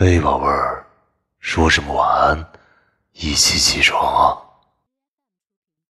哎，宝贝儿，说什么晚安？一起起床啊！